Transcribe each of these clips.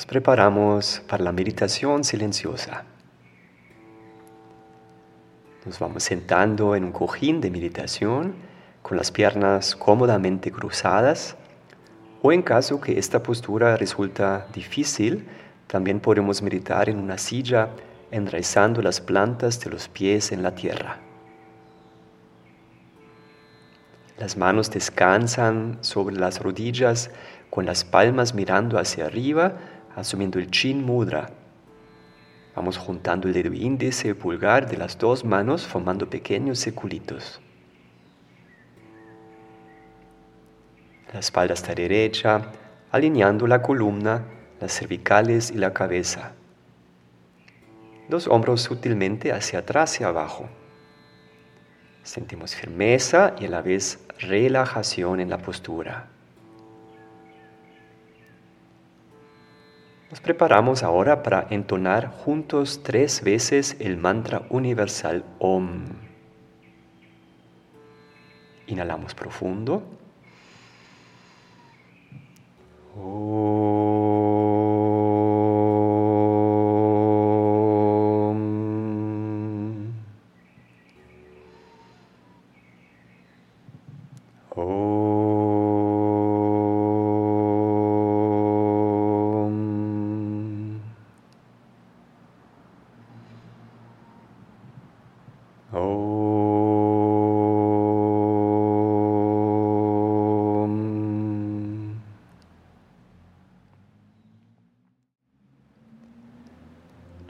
Nos preparamos para la meditación silenciosa. Nos vamos sentando en un cojín de meditación con las piernas cómodamente cruzadas o en caso que esta postura resulta difícil, también podemos meditar en una silla enraizando las plantas de los pies en la tierra. Las manos descansan sobre las rodillas con las palmas mirando hacia arriba asumiendo el chin mudra. Vamos juntando el dedo índice y pulgar de las dos manos formando pequeños circulitos. La espalda está derecha, alineando la columna, las cervicales y la cabeza. Los hombros sutilmente hacia atrás y abajo. Sentimos firmeza y a la vez relajación en la postura. Nos preparamos ahora para entonar juntos tres veces el mantra universal OM. Inhalamos profundo.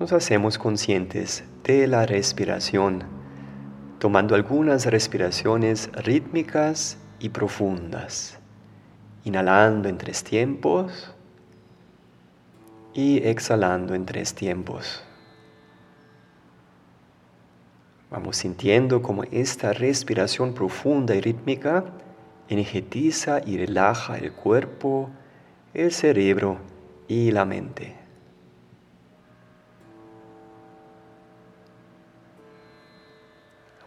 Nos hacemos conscientes de la respiración, tomando algunas respiraciones rítmicas y profundas, inhalando en tres tiempos y exhalando en tres tiempos. Vamos sintiendo como esta respiración profunda y rítmica energetiza y relaja el cuerpo, el cerebro y la mente.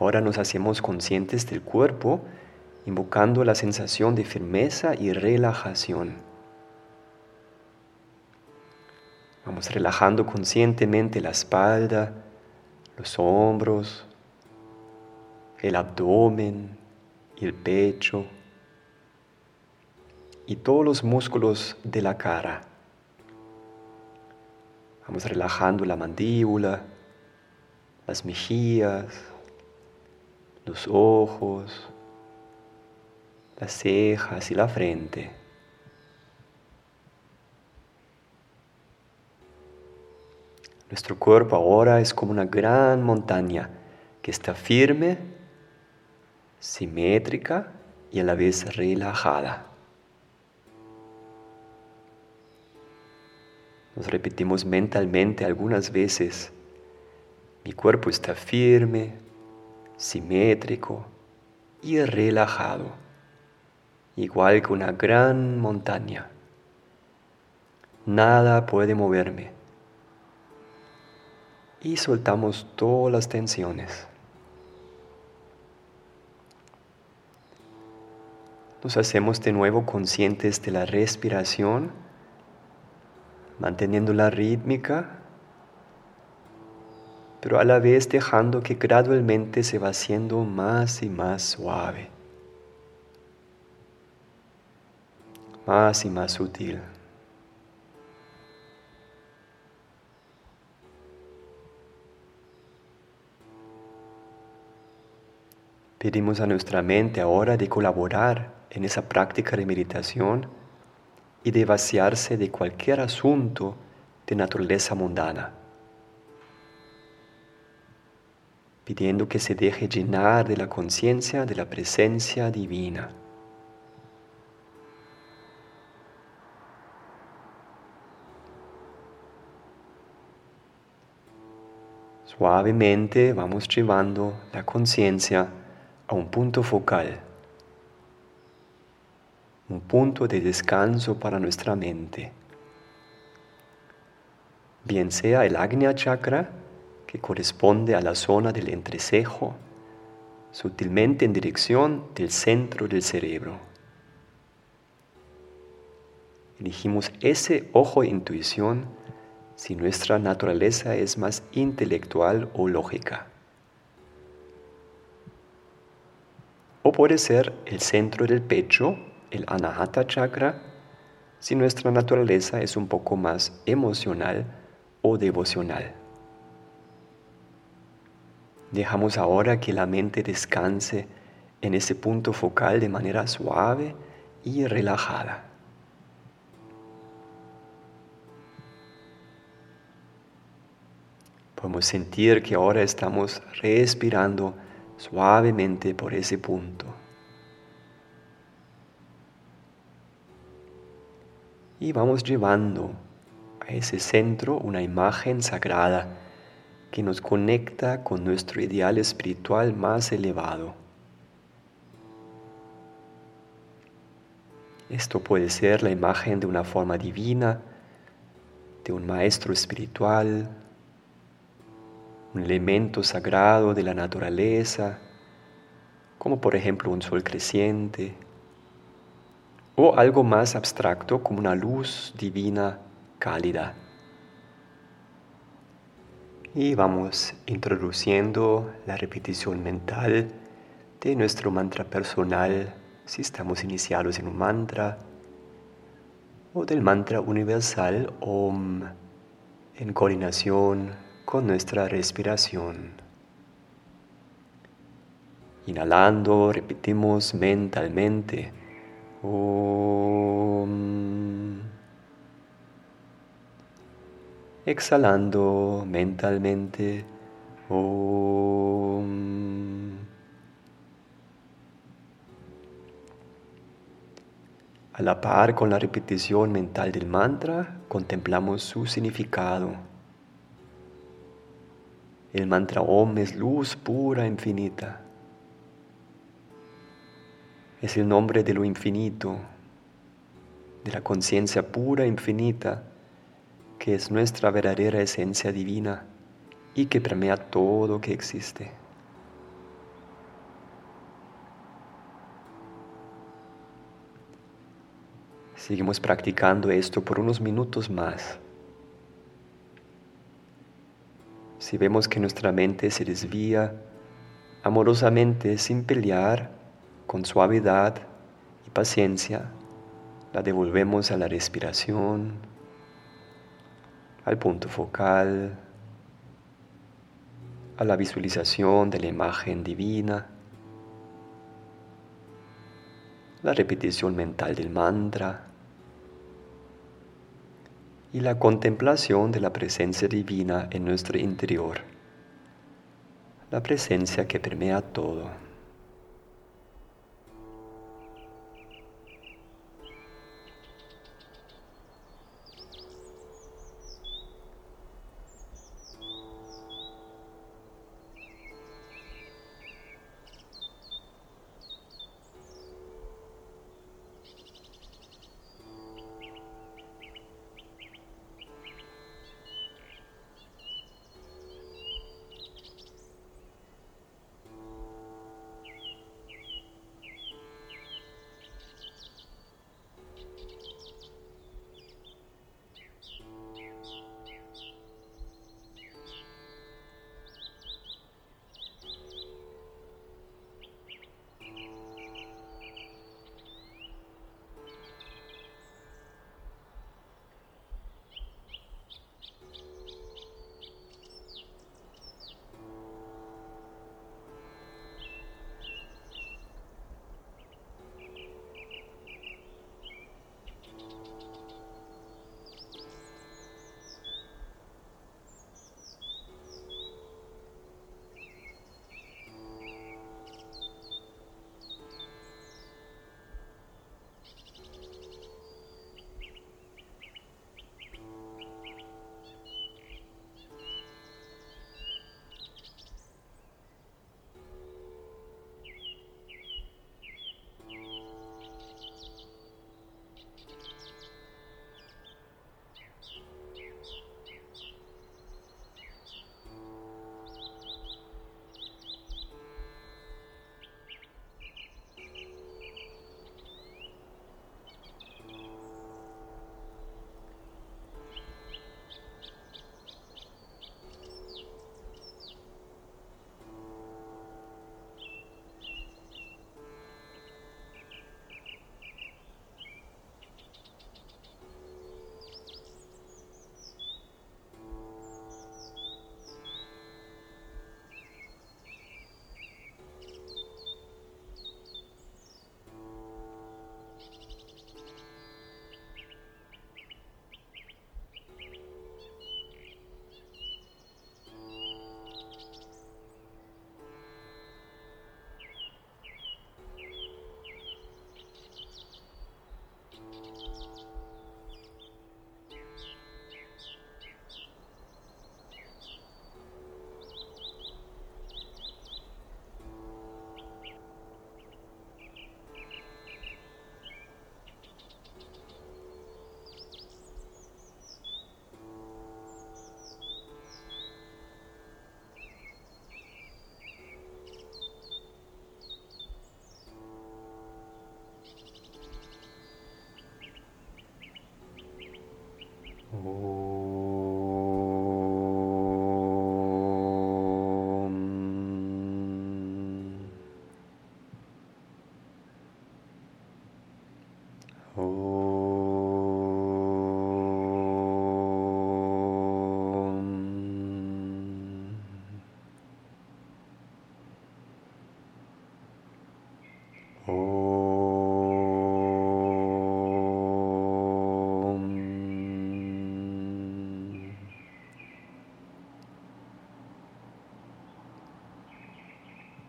Ahora nos hacemos conscientes del cuerpo, invocando la sensación de firmeza y relajación. Vamos relajando conscientemente la espalda, los hombros, el abdomen el pecho y todos los músculos de la cara. Vamos relajando la mandíbula, las mejillas, los ojos, las cejas y la frente. Nuestro cuerpo ahora es como una gran montaña que está firme, simétrica y a la vez relajada. Nos repetimos mentalmente algunas veces, mi cuerpo está firme, simétrico y relajado, igual que una gran montaña. Nada puede moverme. Y soltamos todas las tensiones. Nos hacemos de nuevo conscientes de la respiración, manteniendo la rítmica pero a la vez dejando que gradualmente se va haciendo más y más suave, más y más sutil. Pedimos a nuestra mente ahora de colaborar en esa práctica de meditación y de vaciarse de cualquier asunto de naturaleza mundana. Pidiendo que se deje llenar de la conciencia de la presencia divina. Suavemente vamos llevando la conciencia a un punto focal, un punto de descanso para nuestra mente. Bien sea el Agnya Chakra, que corresponde a la zona del entrecejo, sutilmente en dirección del centro del cerebro. Elegimos ese ojo de intuición si nuestra naturaleza es más intelectual o lógica. O puede ser el centro del pecho, el anahata chakra, si nuestra naturaleza es un poco más emocional o devocional. Dejamos ahora que la mente descanse en ese punto focal de manera suave y relajada. Podemos sentir que ahora estamos respirando suavemente por ese punto. Y vamos llevando a ese centro una imagen sagrada que nos conecta con nuestro ideal espiritual más elevado. Esto puede ser la imagen de una forma divina, de un maestro espiritual, un elemento sagrado de la naturaleza, como por ejemplo un sol creciente, o algo más abstracto como una luz divina cálida. Y vamos introduciendo la repetición mental de nuestro mantra personal si estamos iniciados en un mantra o del mantra universal OM en coordinación con nuestra respiración. Inhalando, repetimos mentalmente OM. Exhalando mentalmente. A la par con la repetición mental del mantra, contemplamos su significado. El mantra Om es luz pura infinita. Es el nombre de lo infinito, de la conciencia pura infinita que es nuestra verdadera esencia divina y que permea todo que existe. Seguimos practicando esto por unos minutos más. Si vemos que nuestra mente se desvía, amorosamente, sin pelear, con suavidad y paciencia, la devolvemos a la respiración, al punto focal, a la visualización de la imagen divina, la repetición mental del mantra y la contemplación de la presencia divina en nuestro interior, la presencia que permea todo.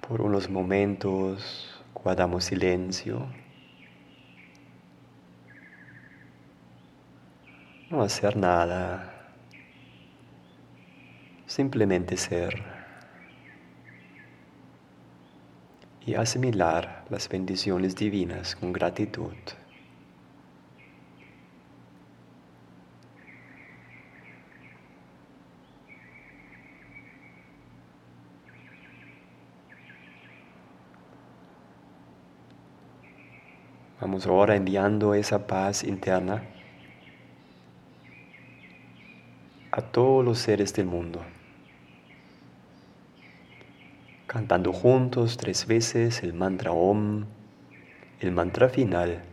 Por unos momentos guardamos silencio. No hacer nada. Simplemente ser. Y asimilar las bendiciones divinas con gratitud. Vamos ahora enviando esa paz interna a todos los seres del mundo. Cantando juntos tres veces el mantra Om, el mantra final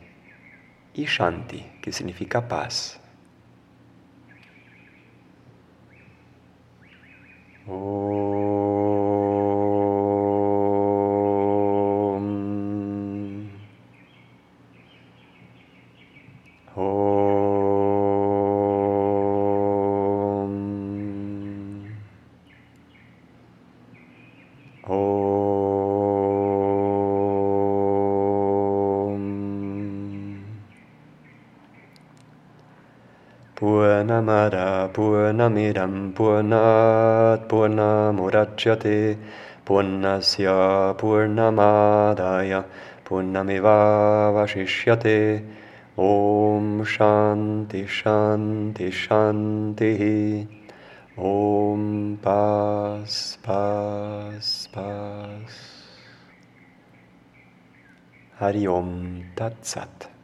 y Shanti, que significa paz. पूर्णमदा पूर्णमिदं पूर्णात् पुनात्पूनमुरच्यते पूर्णस्य पूर्णमादाय पूर्णमिवावशिष्यते। ॐ शान्ति शान्ति शान्तिः। ॐ पास् पास् पास्। हरि ओं तत्सत्।